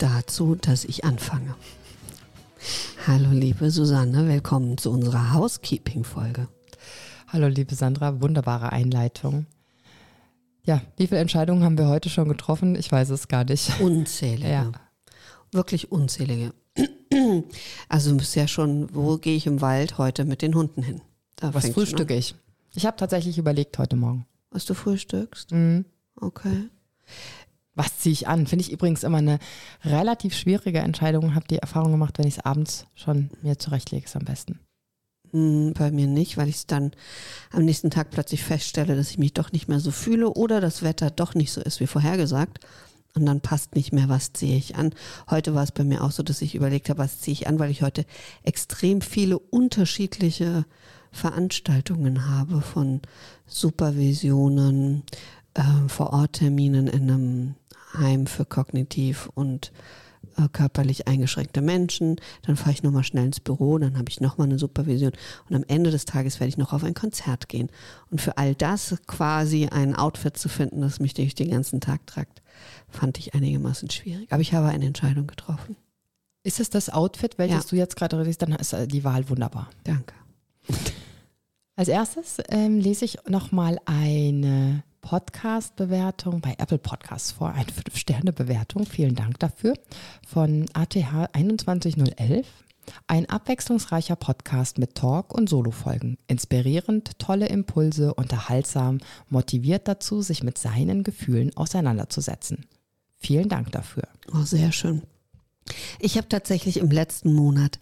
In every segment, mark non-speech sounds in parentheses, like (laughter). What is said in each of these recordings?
dazu, dass ich anfange. Hallo liebe Susanne, willkommen zu unserer Housekeeping-Folge. Hallo liebe Sandra, wunderbare Einleitung. Ja, wie viele Entscheidungen haben wir heute schon getroffen? Ich weiß es gar nicht. Unzählige. Ja. Wirklich unzählige. Also du bist ja schon, wo gehe ich im Wald heute mit den Hunden hin? Da Was frühstücke ich? Ich habe tatsächlich überlegt heute Morgen. Was du frühstückst? Mhm. Okay. Was ziehe ich an? Finde ich übrigens immer eine relativ schwierige Entscheidung. Habe die Erfahrung gemacht, wenn ich es abends schon mir zurechtlege, ist am besten. Hm, Bei mir nicht, weil ich es dann am nächsten Tag plötzlich feststelle, dass ich mich doch nicht mehr so fühle oder das Wetter doch nicht so ist wie vorhergesagt. Und dann passt nicht mehr, was ziehe ich an. Heute war es bei mir auch so, dass ich überlegt habe, was ziehe ich an, weil ich heute extrem viele unterschiedliche Veranstaltungen habe von Supervisionen, äh, Vorortterminen in einem Heim für kognitiv und äh, körperlich eingeschränkte Menschen. Dann fahre ich nochmal schnell ins Büro, dann habe ich nochmal eine Supervision und am Ende des Tages werde ich noch auf ein Konzert gehen. Und für all das quasi ein Outfit zu finden, das mich durch den ganzen Tag tragt, fand ich einigermaßen schwierig. Aber ich habe eine Entscheidung getroffen. Ist es das Outfit, welches Ja. du jetzt gerade redest, dann ist äh, die Wahl wunderbar. Danke. Als erstes ähm, lese ich nochmal eine Podcast-Bewertung bei Apple Podcasts vor, eine 5-Sterne-Bewertung. Vielen Dank dafür. Von ATH 21011. Ein abwechslungsreicher Podcast mit Talk und Solofolgen. Inspirierend, tolle Impulse, unterhaltsam, motiviert dazu, sich mit seinen Gefühlen auseinanderzusetzen. Vielen Dank dafür. Oh, sehr schön. Ich habe tatsächlich im letzten Monat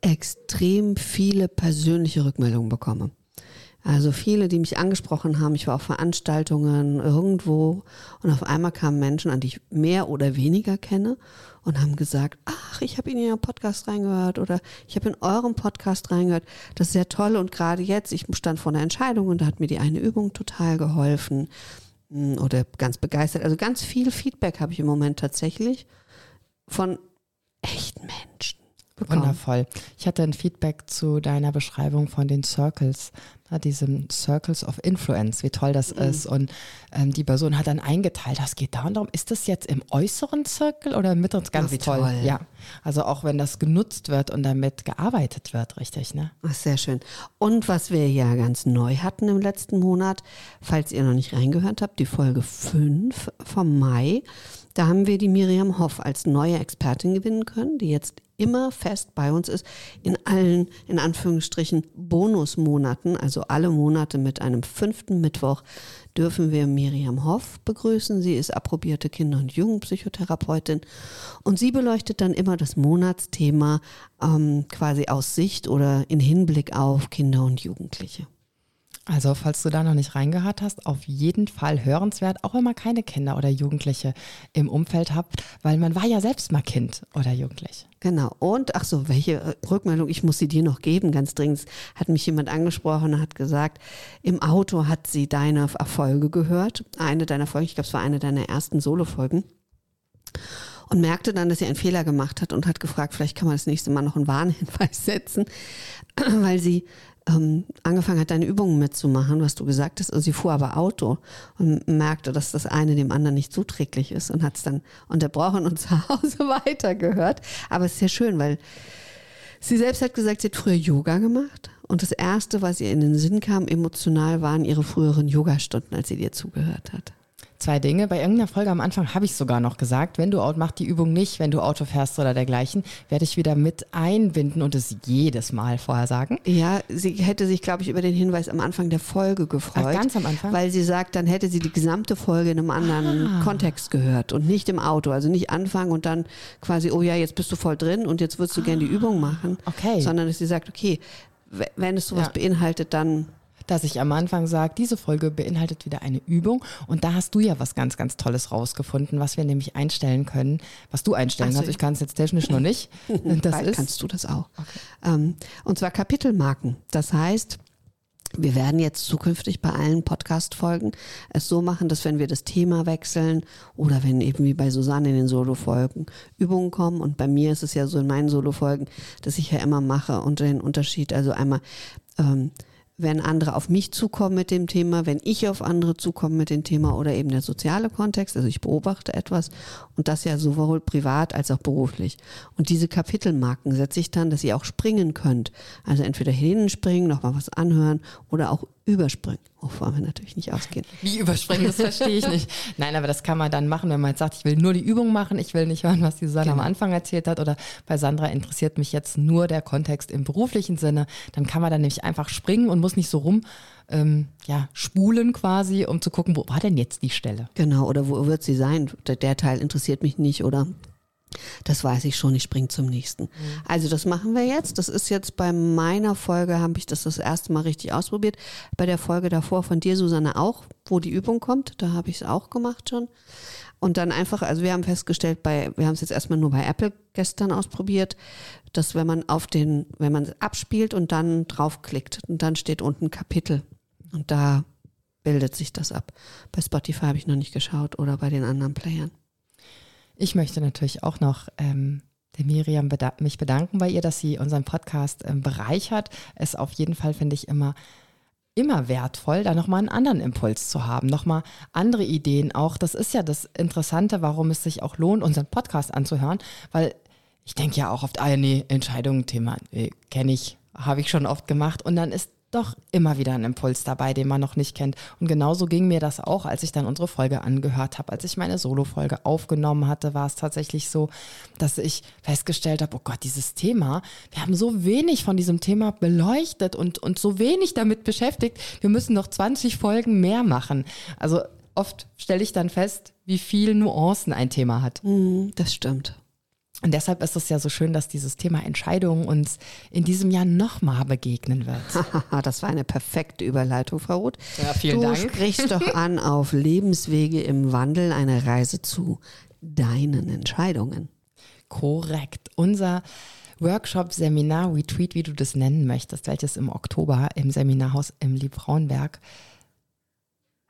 extrem viele persönliche Rückmeldungen bekommen. Also viele, die mich angesprochen haben. Ich war auf Veranstaltungen irgendwo und auf einmal kamen Menschen, an die ich mehr oder weniger kenne und haben gesagt, ach, ich habe in Ihren Podcast reingehört oder ich habe in eurem Podcast reingehört. Das ist sehr toll und gerade jetzt, ich stand vor einer Entscheidung und da hat mir die eine Übung total geholfen mm, oder ganz begeistert. Also ganz viel Feedback habe ich im Moment tatsächlich von echten Menschen bekommen. Wundervoll. Ich hatte ein Feedback zu deiner Beschreibung von den Circles, na, diesem Circles of Influence, wie toll das Mhm. ist. Und ähm, die Person hat dann eingeteilt, das geht da und darum, ist das jetzt im äußeren Circle oder im mittleren? Ganz wie toll. toll. Ja. Also auch wenn das genutzt wird und damit gearbeitet wird, richtig, ne? Ach, sehr schön. Und was wir ja ganz neu hatten im letzten Monat, falls ihr noch nicht reingehört habt, die Folge 5 vom Mai, da haben wir die Miriam Hoff als neue Expertin gewinnen können, die jetzt immer fest bei uns ist, in allen, in Anführungsstrichen, Bonusmonaten, also alle Monate mit einem fünften Mittwoch, dürfen wir Miriam Hoff begrüßen. Sie ist approbierte Kinder- und Jugendpsychotherapeutin und sie beleuchtet dann immer das Monatsthema ähm, quasi aus Sicht oder in Hinblick auf Kinder und Jugendliche. Also, falls du da noch nicht reingehört hast, auf jeden Fall hörenswert, auch wenn man keine Kinder oder Jugendliche im Umfeld hat, weil man war ja selbst mal Kind oder Jugendlich. Genau. Und ach so, welche äh, Rückmeldung, ich muss sie dir noch geben, ganz dringend. Hat mich jemand angesprochen und hat gesagt, im Auto hat sie deine Erfolge gehört. Eine deiner Folgen, ich glaube, es war eine deiner ersten Solo-Folgen. Und merkte dann, dass sie einen Fehler gemacht hat und hat gefragt, vielleicht kann man das nächste Mal noch einen Warnhinweis (laughs) setzen, weil sie ähm, angefangen hat, deine Übungen mitzumachen, was du gesagt hast. Und sie fuhr aber Auto und merkte, dass das eine dem anderen nicht zuträglich ist und hat es dann unterbrochen und (laughs) zu Hause weitergehört. Aber es ist sehr schön, weil sie selbst hat gesagt, sie hat früher Yoga gemacht. Und das Erste, was ihr in den Sinn kam, emotional, waren ihre früheren Yogastunden, als sie dir zugehört hat. Zwei Dinge. Bei irgendeiner Folge am Anfang habe ich sogar noch gesagt, wenn du Auto, mach die Übung nicht, wenn du Auto fährst oder dergleichen, werde ich wieder mit einbinden und es jedes Mal vorher sagen. Ja, sie hätte sich, glaube ich, über den Hinweis am Anfang der Folge gefreut. Ach, ganz am Anfang? Weil sie sagt, dann hätte sie die gesamte Folge in einem anderen Ah. Kontext gehört und nicht im Auto. Also nicht anfangen und dann quasi, oh ja, jetzt bist du voll drin und jetzt würdest du gerne die Übung machen. Okay. Sondern dass sie sagt, okay, wenn es sowas Ja. beinhaltet, dann dass ich am Anfang sage, diese Folge beinhaltet wieder eine Übung und da hast du ja was ganz, ganz Tolles rausgefunden, was wir nämlich einstellen können, was du einstellen Ach so. kannst. Ich kann es jetzt technisch noch nicht. (laughs) Das Bald ist kannst du das auch. Ähm, und zwar Kapitelmarken. Das heißt, wir werden jetzt zukünftig bei allen Podcast-Folgen es so machen, dass wenn wir das Thema wechseln oder wenn eben wie bei Susanne in den Solo-Folgen Übungen kommen und bei mir ist es ja so in meinen Solo-Folgen, dass ich ja immer mache und den Unterschied, also einmal ähm, wenn andere auf mich zukommen mit dem Thema, wenn ich auf andere zukomme mit dem Thema oder eben der soziale Kontext, also ich beobachte etwas und das ja sowohl privat als auch beruflich. Und diese Kapitelmarken setze ich dann, dass ihr auch springen könnt. Also entweder hinspringen, nochmal was anhören oder auch überspringen, wovon wir natürlich nicht ausgehen. Wie überspringen, das verstehe ich nicht. Nein, aber das kann man dann machen, wenn man jetzt sagt, ich will nur die Übung machen, ich will nicht hören, was die Susanne Genau. am Anfang erzählt hat oder bei Sandra interessiert mich jetzt nur der Kontext im beruflichen Sinne. Dann kann man dann nämlich einfach springen und muss nicht so rum ähm, ja, spulen quasi, um zu gucken, wo war denn jetzt die Stelle? Genau, oder wo wird sie sein? Der, der Teil interessiert mich nicht oder das weiß ich schon, ich springe zum nächsten. Also das machen wir jetzt. Das ist jetzt bei meiner Folge, habe ich das das erste Mal richtig ausprobiert. Bei der Folge davor von dir, Susanne, auch, wo die Übung kommt, da habe ich es auch gemacht schon. Und dann einfach, also wir haben festgestellt, bei, wir haben es jetzt erstmal nur bei Apple gestern ausprobiert, dass wenn man auf den, wenn man es abspielt und dann draufklickt und dann steht unten Kapitel und da bildet sich das ab. Bei Spotify habe ich noch nicht geschaut oder bei den anderen Playern. Ich möchte natürlich auch noch ähm, der Miriam beda mich bedanken bei ihr, dass sie unseren Podcast ähm, bereichert. Es auf jeden Fall finde ich immer immer wertvoll, da nochmal einen anderen Impuls zu haben, nochmal andere Ideen auch. Das ist ja das Interessante, warum es sich auch lohnt, unseren Podcast anzuhören, weil ich denke ja auch oft, ah, nee, Entscheidungen, Thema, nee, kenne ich, habe ich schon oft gemacht und dann ist doch immer wieder ein Impuls dabei, den man noch nicht kennt. Und genauso ging mir das auch, als ich dann unsere Folge angehört habe. Als ich meine Solo-Folge aufgenommen hatte, war es tatsächlich so, dass ich festgestellt habe, oh Gott, dieses Thema, wir haben so wenig von diesem Thema beleuchtet und, und so wenig damit beschäftigt. Wir müssen noch 20 Folgen mehr machen. Also oft stelle ich dann fest, wie viel Nuancen ein Thema hat. Mhm, das stimmt. Und deshalb ist es ja so schön, dass dieses Thema Entscheidungen uns in diesem Jahr nochmal begegnen wird. (laughs) Das war eine perfekte Überleitung, Frau Roth. Ja, vielen du Dank. sprichst doch (laughs) an auf Lebenswege im Wandel, eine Reise zu deinen Entscheidungen. Korrekt. Unser Workshop, Seminar, Retreat, wie du das nennen möchtest, welches im Oktober im Seminarhaus im Liebfrauenberg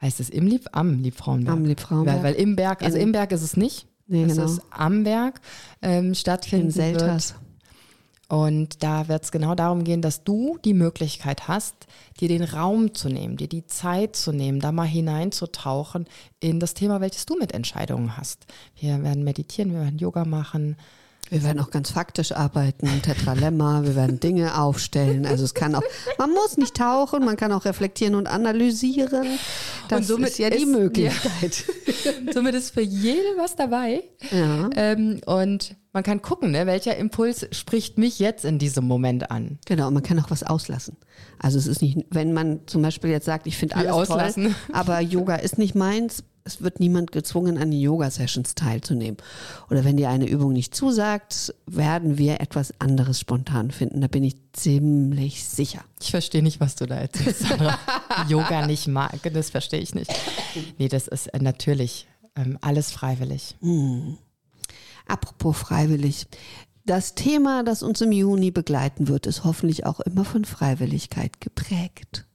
heißt es im Lieb, am Liebfrauenberg. Am Liebfrauenberg. Weil, weil im Berg, also im Berg ist es nicht. Nee, es genau. ist am Berg ähm, In stattfinden wird. Selters. Und da wird es genau darum gehen, dass du die Möglichkeit hast, dir den Raum zu nehmen, dir die Zeit zu nehmen, da mal hineinzutauchen in das Thema, welches du mit Entscheidungen hast. Wir werden meditieren, wir werden Yoga machen. Wir werden auch ganz faktisch arbeiten, Tetralemma, wir werden Dinge aufstellen. Also es kann auch, man muss nicht tauchen, man kann auch reflektieren und analysieren. Das Und somit ist ja die ist- Möglichkeit. (laughs) Somit ist für jeden was dabei. Ja. Ähm, und man kann gucken, ne, welcher Impuls spricht mich jetzt in diesem Moment an. Genau, und man kann auch was auslassen. Also es ist nicht, wenn man zum Beispiel jetzt sagt, ich finde alles auslassen? toll, aber Yoga ist nicht meins, es wird niemand gezwungen, an den Yoga-Sessions teilzunehmen. Oder wenn dir eine Übung nicht zusagt, werden wir etwas anderes spontan finden. Da bin ich ziemlich sicher. Ich verstehe nicht, was du da erzählst. (laughs) Yoga nicht mag, das verstehe ich nicht. Nee, das ist äh, natürlich ähm, alles freiwillig. Apropos freiwillig. Das Thema, das uns im Juni begleiten wird, ist hoffentlich auch immer von Freiwilligkeit geprägt.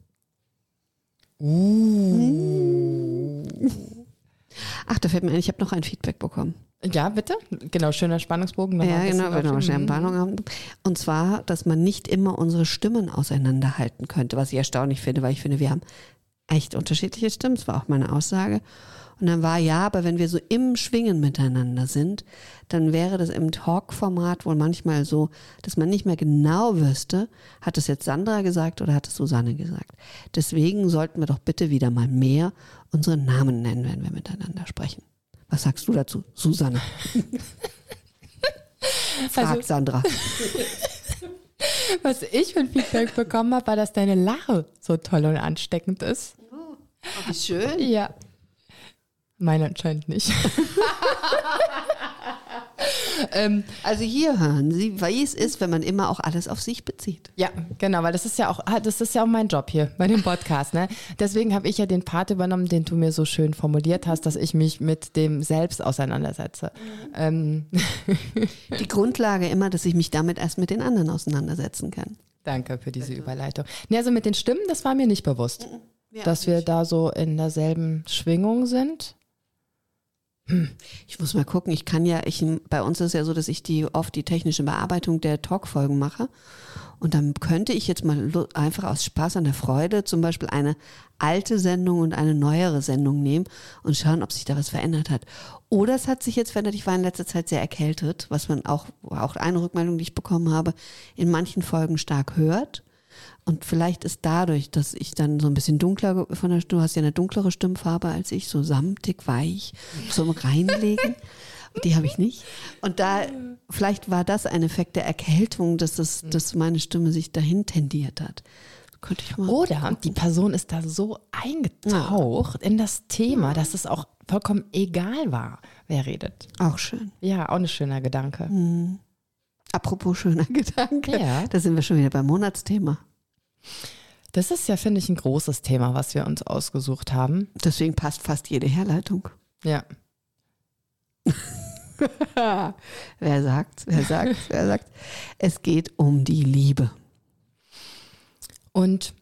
Ach, da fällt mir ein, ich habe noch ein Feedback bekommen. Ja, bitte? Genau, schöner Spannungsbogen. Ja, genau, wenn wir aufschieben. schnell Warnung haben. Und zwar, dass man nicht immer unsere Stimmen auseinanderhalten könnte, was ich erstaunlich finde, weil ich finde, wir haben echt unterschiedliche Stimmen. Das war auch meine Aussage. Und dann war ja, aber wenn wir so im Schwingen miteinander sind, dann wäre das im Talk-Format wohl manchmal so, dass man nicht mehr genau wüsste, hat es jetzt Sandra gesagt oder hat es Susanne gesagt. Deswegen sollten wir doch bitte wieder mal mehr unsere Namen nennen, wenn wir miteinander sprechen. Was sagst du dazu, Susanne? (laughs) Fragt Also- Sandra. (laughs) Was ich für ein Feedback bekommen habe, war, dass deine Lache so toll und ansteckend ist. Wie schön. Ja. Meine anscheinend nicht. (laughs) ähm, also hier hören Sie, wie es ist, wenn man immer auch alles auf sich bezieht. Ja, genau, weil das ist ja auch, ah, das ist ja auch mein Job hier bei dem Podcast. Ne? Deswegen habe ich ja den Part übernommen, den du mir so schön formuliert hast, dass ich mich mit dem Selbst auseinandersetze. Mhm. Ähm. Die Grundlage immer, dass ich mich damit erst mit den anderen auseinandersetzen kann. Danke für diese Bitte. Überleitung. Nee, also mit den Stimmen, das war mir nicht bewusst, ja, dass wir da so in derselben Schwingung sind. Ich muss mal gucken, ich kann ja, ich, bei uns ist es ja so, dass ich die oft die technische Bearbeitung der Talkfolgen mache. Und dann könnte ich jetzt mal einfach aus Spaß an der Freude zum Beispiel eine alte Sendung und eine neuere Sendung nehmen und schauen, ob sich da was verändert hat. Oder es hat sich jetzt verändert, ich war in letzter Zeit sehr erkältet, was man auch, auch eine Rückmeldung, die ich bekommen habe, in manchen Folgen stark hört. Und vielleicht ist dadurch, dass ich dann so ein bisschen dunkler von der Stimme, du hast ja eine dunklere Stimmfarbe als ich, so samtig, weich, zum Reinlegen. (laughs) Die habe ich nicht. Und da, vielleicht war das ein Effekt der Erkältung, dass, das, dass meine Stimme sich dahin tendiert hat. Könnte ich mal Oder gucken. die Person ist da so eingetaucht ja. in das Thema, dass es auch vollkommen egal war, wer redet. Auch schön. Ja, auch ein schöner Gedanke. Mhm. Apropos schöner (laughs) Gedanke. Ja. Da sind wir schon wieder beim Monatsthema. Das ist ja, finde ich, ein großes Thema, was wir uns ausgesucht haben. Deswegen passt fast jede Herleitung. Ja. (laughs) wer sagt, wer sagt, wer sagt? Es geht um die Liebe. Und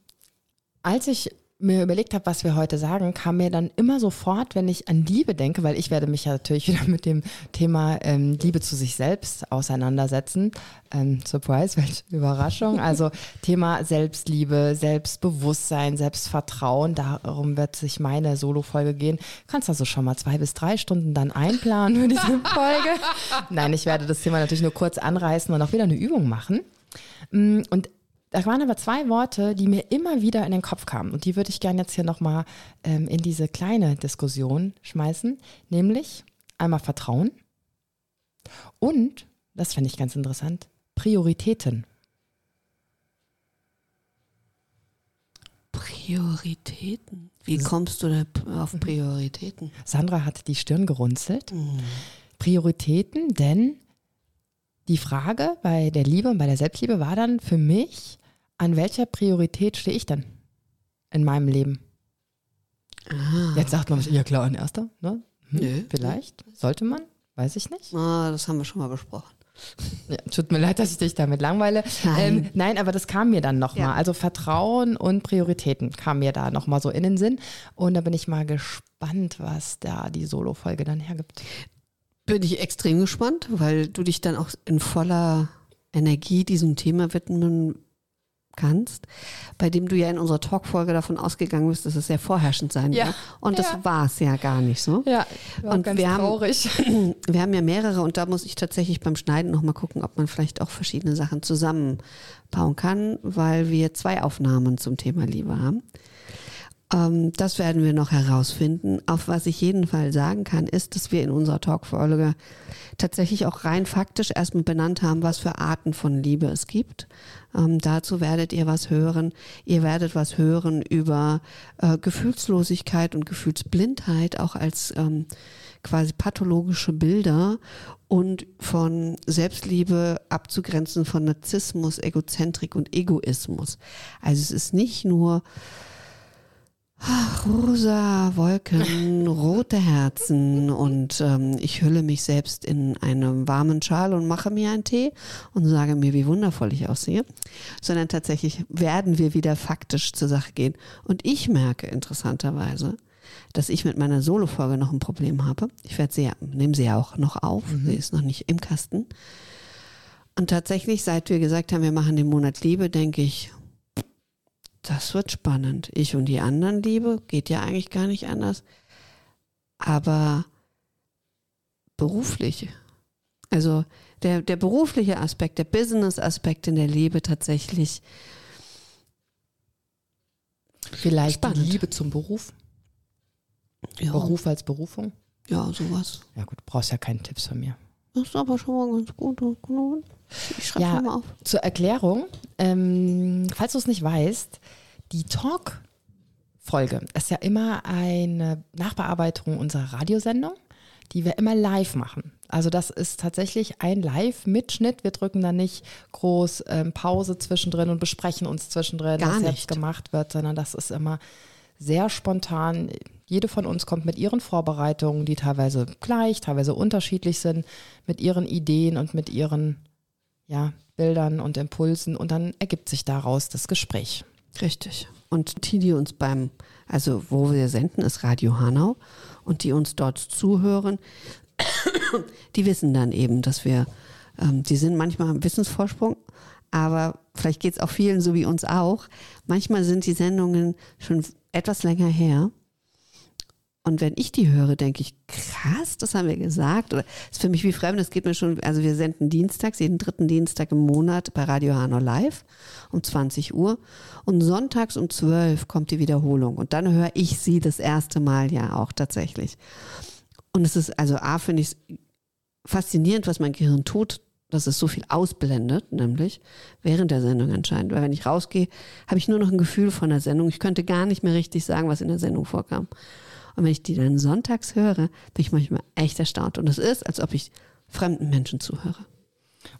als ich mir überlegt habe, was wir heute sagen, kam mir dann immer sofort, wenn ich an Liebe denke, weil ich werde mich ja natürlich (laughs) wieder mit dem Thema ähm, Liebe zu sich selbst auseinandersetzen. Ähm, Surprise, welche (laughs) Überraschung. Also Thema Selbstliebe, Selbstbewusstsein, Selbstvertrauen, darum wird sich meine Solo-Folge gehen. Kannst also schon mal zwei bis drei Stunden dann einplanen für diese (laughs) Folge. Nein, ich werde das Thema natürlich nur kurz anreißen und auch wieder eine Übung machen. Mm, und da waren aber zwei Worte, die mir immer wieder in den Kopf kamen. Und die würde ich gerne jetzt hier nochmal ähm, in diese kleine Diskussion schmeißen. Nämlich einmal Vertrauen und, das finde ich ganz interessant, Prioritäten. Prioritäten? Wie kommst du da auf Prioritäten? Sandra hat die Stirn gerunzelt. Mhm. Prioritäten, denn die Frage bei der Liebe und bei der Selbstliebe war dann für mich, an welcher Priorität stehe ich denn in meinem Leben? Ah. Jetzt sagt man, ja klar, an erster, ne? Hm, Nö. Vielleicht, sollte man, weiß ich nicht. Ah, das haben wir schon mal besprochen. Ja, tut mir leid, dass ich dich damit langweile. Nein, ähm, nein aber das kam mir dann nochmal. Ja. Also Vertrauen und Prioritäten kam mir da nochmal so in den Sinn. Und da bin ich mal gespannt, was da die Solo-Folge dann hergibt. Bin ich extrem gespannt, weil du dich dann auch in voller Energie diesem Thema widmen kannst, bei dem du ja in unserer Talkfolge davon ausgegangen bist, dass es sehr vorherrschend sein ja. wird. Und das ja. war es ja gar nicht so. Ja, und ganz wir traurig. Haben, (clears throat) wir haben ja mehrere und da muss ich tatsächlich beim Schneiden nochmal gucken, ob man vielleicht auch verschiedene Sachen zusammenbauen kann, weil wir zwei Aufnahmen zum Thema Liebe haben. Ähm, das werden wir noch herausfinden. Auf was ich jeden Fall sagen kann, ist, dass wir in unserer Talkfolge tatsächlich auch rein faktisch erstmal benannt haben, was für Arten von Liebe es gibt. Ähm, dazu werdet ihr was hören. Ihr werdet was hören über äh, Gefühlslosigkeit und Gefühlsblindheit, auch als ähm, quasi pathologische Bilder und von Selbstliebe abzugrenzen von Narzissmus, Egozentrik und Egoismus. Also es ist nicht nur Ach, rosa Wolken, rote Herzen und ähm, ich hülle mich selbst in einen warmen Schal und mache mir einen Tee und sage mir, wie wundervoll ich aussehe, sondern tatsächlich werden wir wieder faktisch zur Sache gehen. Und ich merke interessanterweise, dass ich mit meiner Solo-Folge noch ein Problem habe. Ich werde sie ja, nehme sie ja auch noch auf, mhm. sie ist noch nicht im Kasten. Und tatsächlich, seit wir gesagt haben, wir machen den Monat Liebe, denke ich, das wird spannend. Ich und die anderen Liebe geht ja eigentlich gar nicht anders. Aber beruflich, also der, der berufliche Aspekt, der Business-Aspekt in der Liebe tatsächlich. Vielleicht spannend. die Liebe zum Beruf? Ja. Beruf als Berufung? Ja, sowas. Ja gut, du brauchst ja keinen Tipps von mir. Das ist aber schon mal ganz gut. Ich schreibe ja, mal auf. Zur Erklärung, ähm, falls du es nicht weißt, die Talk-Folge ist ja immer eine Nachbearbeitung unserer Radiosendung, die wir immer live machen. Also das ist tatsächlich ein Live-Mitschnitt. Wir drücken da nicht groß ähm, Pause zwischendrin und besprechen uns zwischendrin, Gar was nicht. jetzt gemacht wird, sondern das ist immer sehr spontan. Jede von uns kommt mit ihren Vorbereitungen, die teilweise gleich, teilweise unterschiedlich sind, mit ihren Ideen und mit ihren ja, Bildern und Impulsen und dann ergibt sich daraus das Gespräch. Richtig. Und die, die uns beim, also wo wir senden, ist Radio Hanau. Und die uns dort zuhören, (coughs) die wissen dann eben, dass wir, ähm, die sind manchmal im Wissensvorsprung, aber vielleicht geht es auch vielen so wie uns auch. Manchmal sind die Sendungen schon etwas länger her. Und wenn ich die höre, denke ich, krass, das haben wir gesagt. Oder ist für mich wie fremd, das geht mir schon, also wir senden dienstags, jeden dritten Dienstag im Monat bei Radio Hanau live um 20 Uhr. Und sonntags um 12 kommt die Wiederholung. Und dann höre ich sie das erste Mal ja auch tatsächlich. Und es ist, also A, finde ich es faszinierend, was mein Gehirn tut, dass es so viel ausblendet, nämlich während der Sendung anscheinend. Weil wenn ich rausgehe, habe ich nur noch ein Gefühl von der Sendung. Ich könnte gar nicht mehr richtig sagen, was in der Sendung vorkam. Und wenn ich die dann sonntags höre, bin ich manchmal echt erstaunt. Und es ist, als ob ich fremden Menschen zuhöre.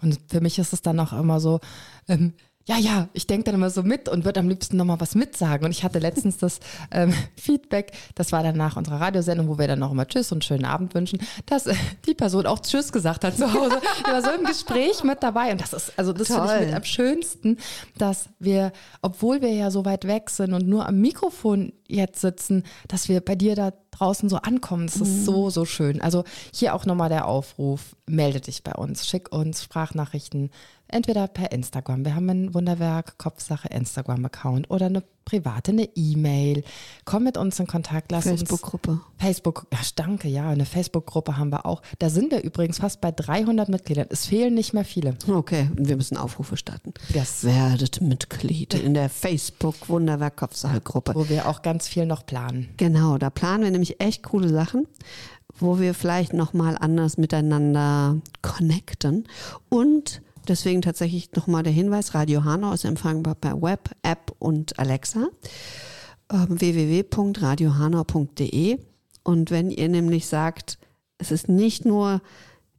Und für mich ist es dann auch immer so, ähm, ja, ja, ich denke dann immer so mit und würde am liebsten nochmal was mitsagen. Und ich hatte letztens das ähm, (laughs) Feedback, das war dann nach unserer Radiosendung, wo wir dann noch immer Tschüss und schönen Abend wünschen, dass äh, die Person auch Tschüss gesagt hat zu Hause. (laughs) Die war so im Gespräch mit dabei. Und das ist, also das finde ich mit am schönsten, dass wir, obwohl wir ja so weit weg sind und nur am Mikrofon jetzt sitzen, dass wir bei dir da draußen so ankommen. Das ist so, so schön. Also hier auch nochmal der Aufruf, melde dich bei uns, schick uns Sprachnachrichten, entweder per Instagram. Wir haben ein Wunderwerk Kopfsache Instagram-Account oder eine private, eine E-Mail. Komm mit uns in Kontakt, lass uns Facebook-Gruppe. Facebook, ja, danke, ja, eine Facebook-Gruppe haben wir auch. Da sind wir übrigens fast bei 300 Mitgliedern. Es fehlen nicht mehr viele. Okay, wir müssen Aufrufe starten. Das- Werdet Mitglied in der Facebook Wunderwerk Kopfsache-Gruppe. Wo wir auch ganz viel noch planen. Genau, da planen wir nämlich echt coole Sachen, wo wir vielleicht nochmal anders miteinander connecten. Und deswegen tatsächlich nochmal der Hinweis, Radio Hanau ist empfangbar per Web, App und Alexa. Ähm, www.radiohanau.de Und wenn ihr nämlich sagt, es ist nicht nur,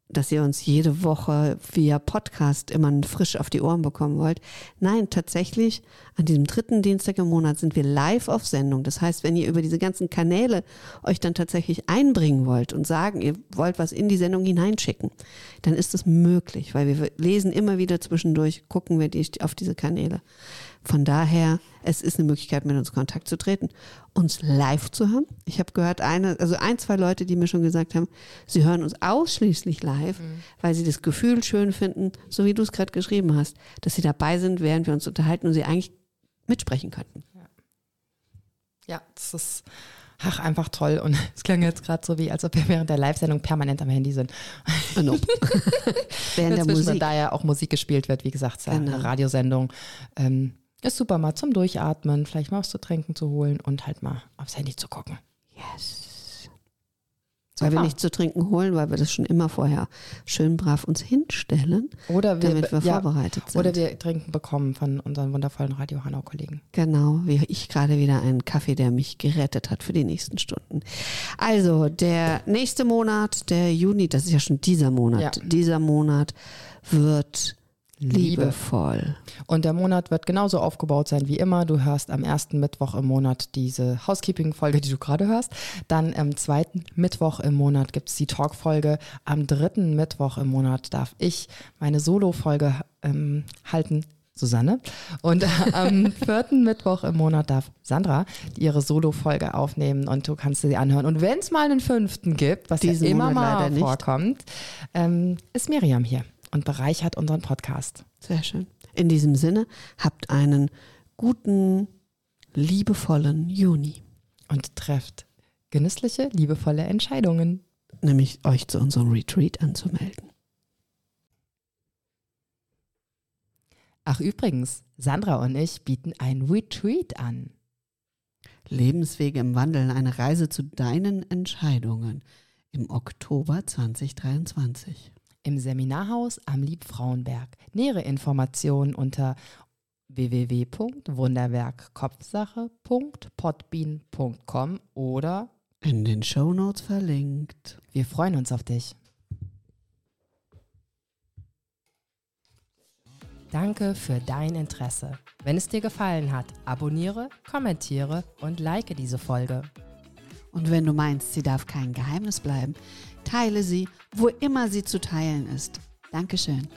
dass ihr uns jede Woche via Podcast immer frisch auf die Ohren bekommen wollt. Nein, tatsächlich, an diesem dritten Dienstag im Monat sind wir live auf Sendung. Das heißt, wenn ihr über diese ganzen Kanäle euch dann tatsächlich einbringen wollt und sagen, ihr wollt was in die Sendung hineinschicken, dann ist das möglich, weil wir lesen immer wieder zwischendurch, gucken wir die, auf diese Kanäle. Von daher, es ist eine Möglichkeit, mit uns in Kontakt zu treten, uns live zu hören. Ich habe gehört, eine, also ein, zwei Leute, die mir schon gesagt haben, sie hören uns ausschließlich live, weil sie das Gefühl schön finden, so wie du es gerade geschrieben hast, dass sie dabei sind, während wir uns unterhalten und sie eigentlich mitsprechen könnten. Ja, das ist ach, einfach toll. Und (laughs) es klang jetzt gerade so wie, als ob wir während der Live-Sendung permanent am Handy sind. Ah, nope. (laughs) während der Musik. Da ja auch Musik gespielt wird, wie gesagt, Genau. eine Radiosendung. Ähm, ist super mal zum Durchatmen, vielleicht mal was zu trinken zu holen und halt mal aufs Handy zu gucken. Yes. Weil wir Super. nichts zu trinken holen, weil wir das schon immer vorher schön brav uns hinstellen, Oder wir, damit wir ja, vorbereitet sind. Oder wir trinken bekommen von unseren wundervollen Radio Hanau-Kollegen. Genau, wie ich gerade wieder einen Kaffee, der mich gerettet hat für die nächsten Stunden. Also, der nächste Monat, der Juni, das ist ja schon dieser Monat, Ja. dieser Monat wird. Liebevoll. Und der Monat wird genauso aufgebaut sein wie immer. Du hörst am ersten Mittwoch im Monat diese Housekeeping-Folge, die du gerade hörst. Dann am zweiten Mittwoch im Monat gibt es die Talk-Folge. Am dritten Mittwoch im Monat darf ich meine Solo-Folge ähm, halten. Susanne. Und (laughs) am vierten Mittwoch im Monat darf Sandra ihre Solo-Folge aufnehmen und du kannst sie anhören. Und wenn es mal einen fünften gibt, was Diesen ja immer Monat mal vorkommt, ähm, ist Miriam hier und bereichert unseren Podcast. Sehr schön. In diesem Sinne, habt einen guten, liebevollen Juni. und trefft genüssliche, liebevolle Entscheidungen. Nämlich euch zu unserem Retreat anzumelden. Ach übrigens, Sandra und ich bieten ein Retreat an. Lebenswege im Wandel, eine Reise zu deinen Entscheidungen im Oktober 2023 im Seminarhaus am Liebfrauenberg. Nähere Informationen unter www.wunderwerkkopfsache.podbean.com oder in den Shownotes verlinkt. Wir freuen uns auf dich. Danke für dein Interesse. Wenn es dir gefallen hat, abonniere, kommentiere und like diese Folge. Und wenn du meinst, sie darf kein Geheimnis bleiben, teile sie, wo immer sie zu teilen ist. Dankeschön.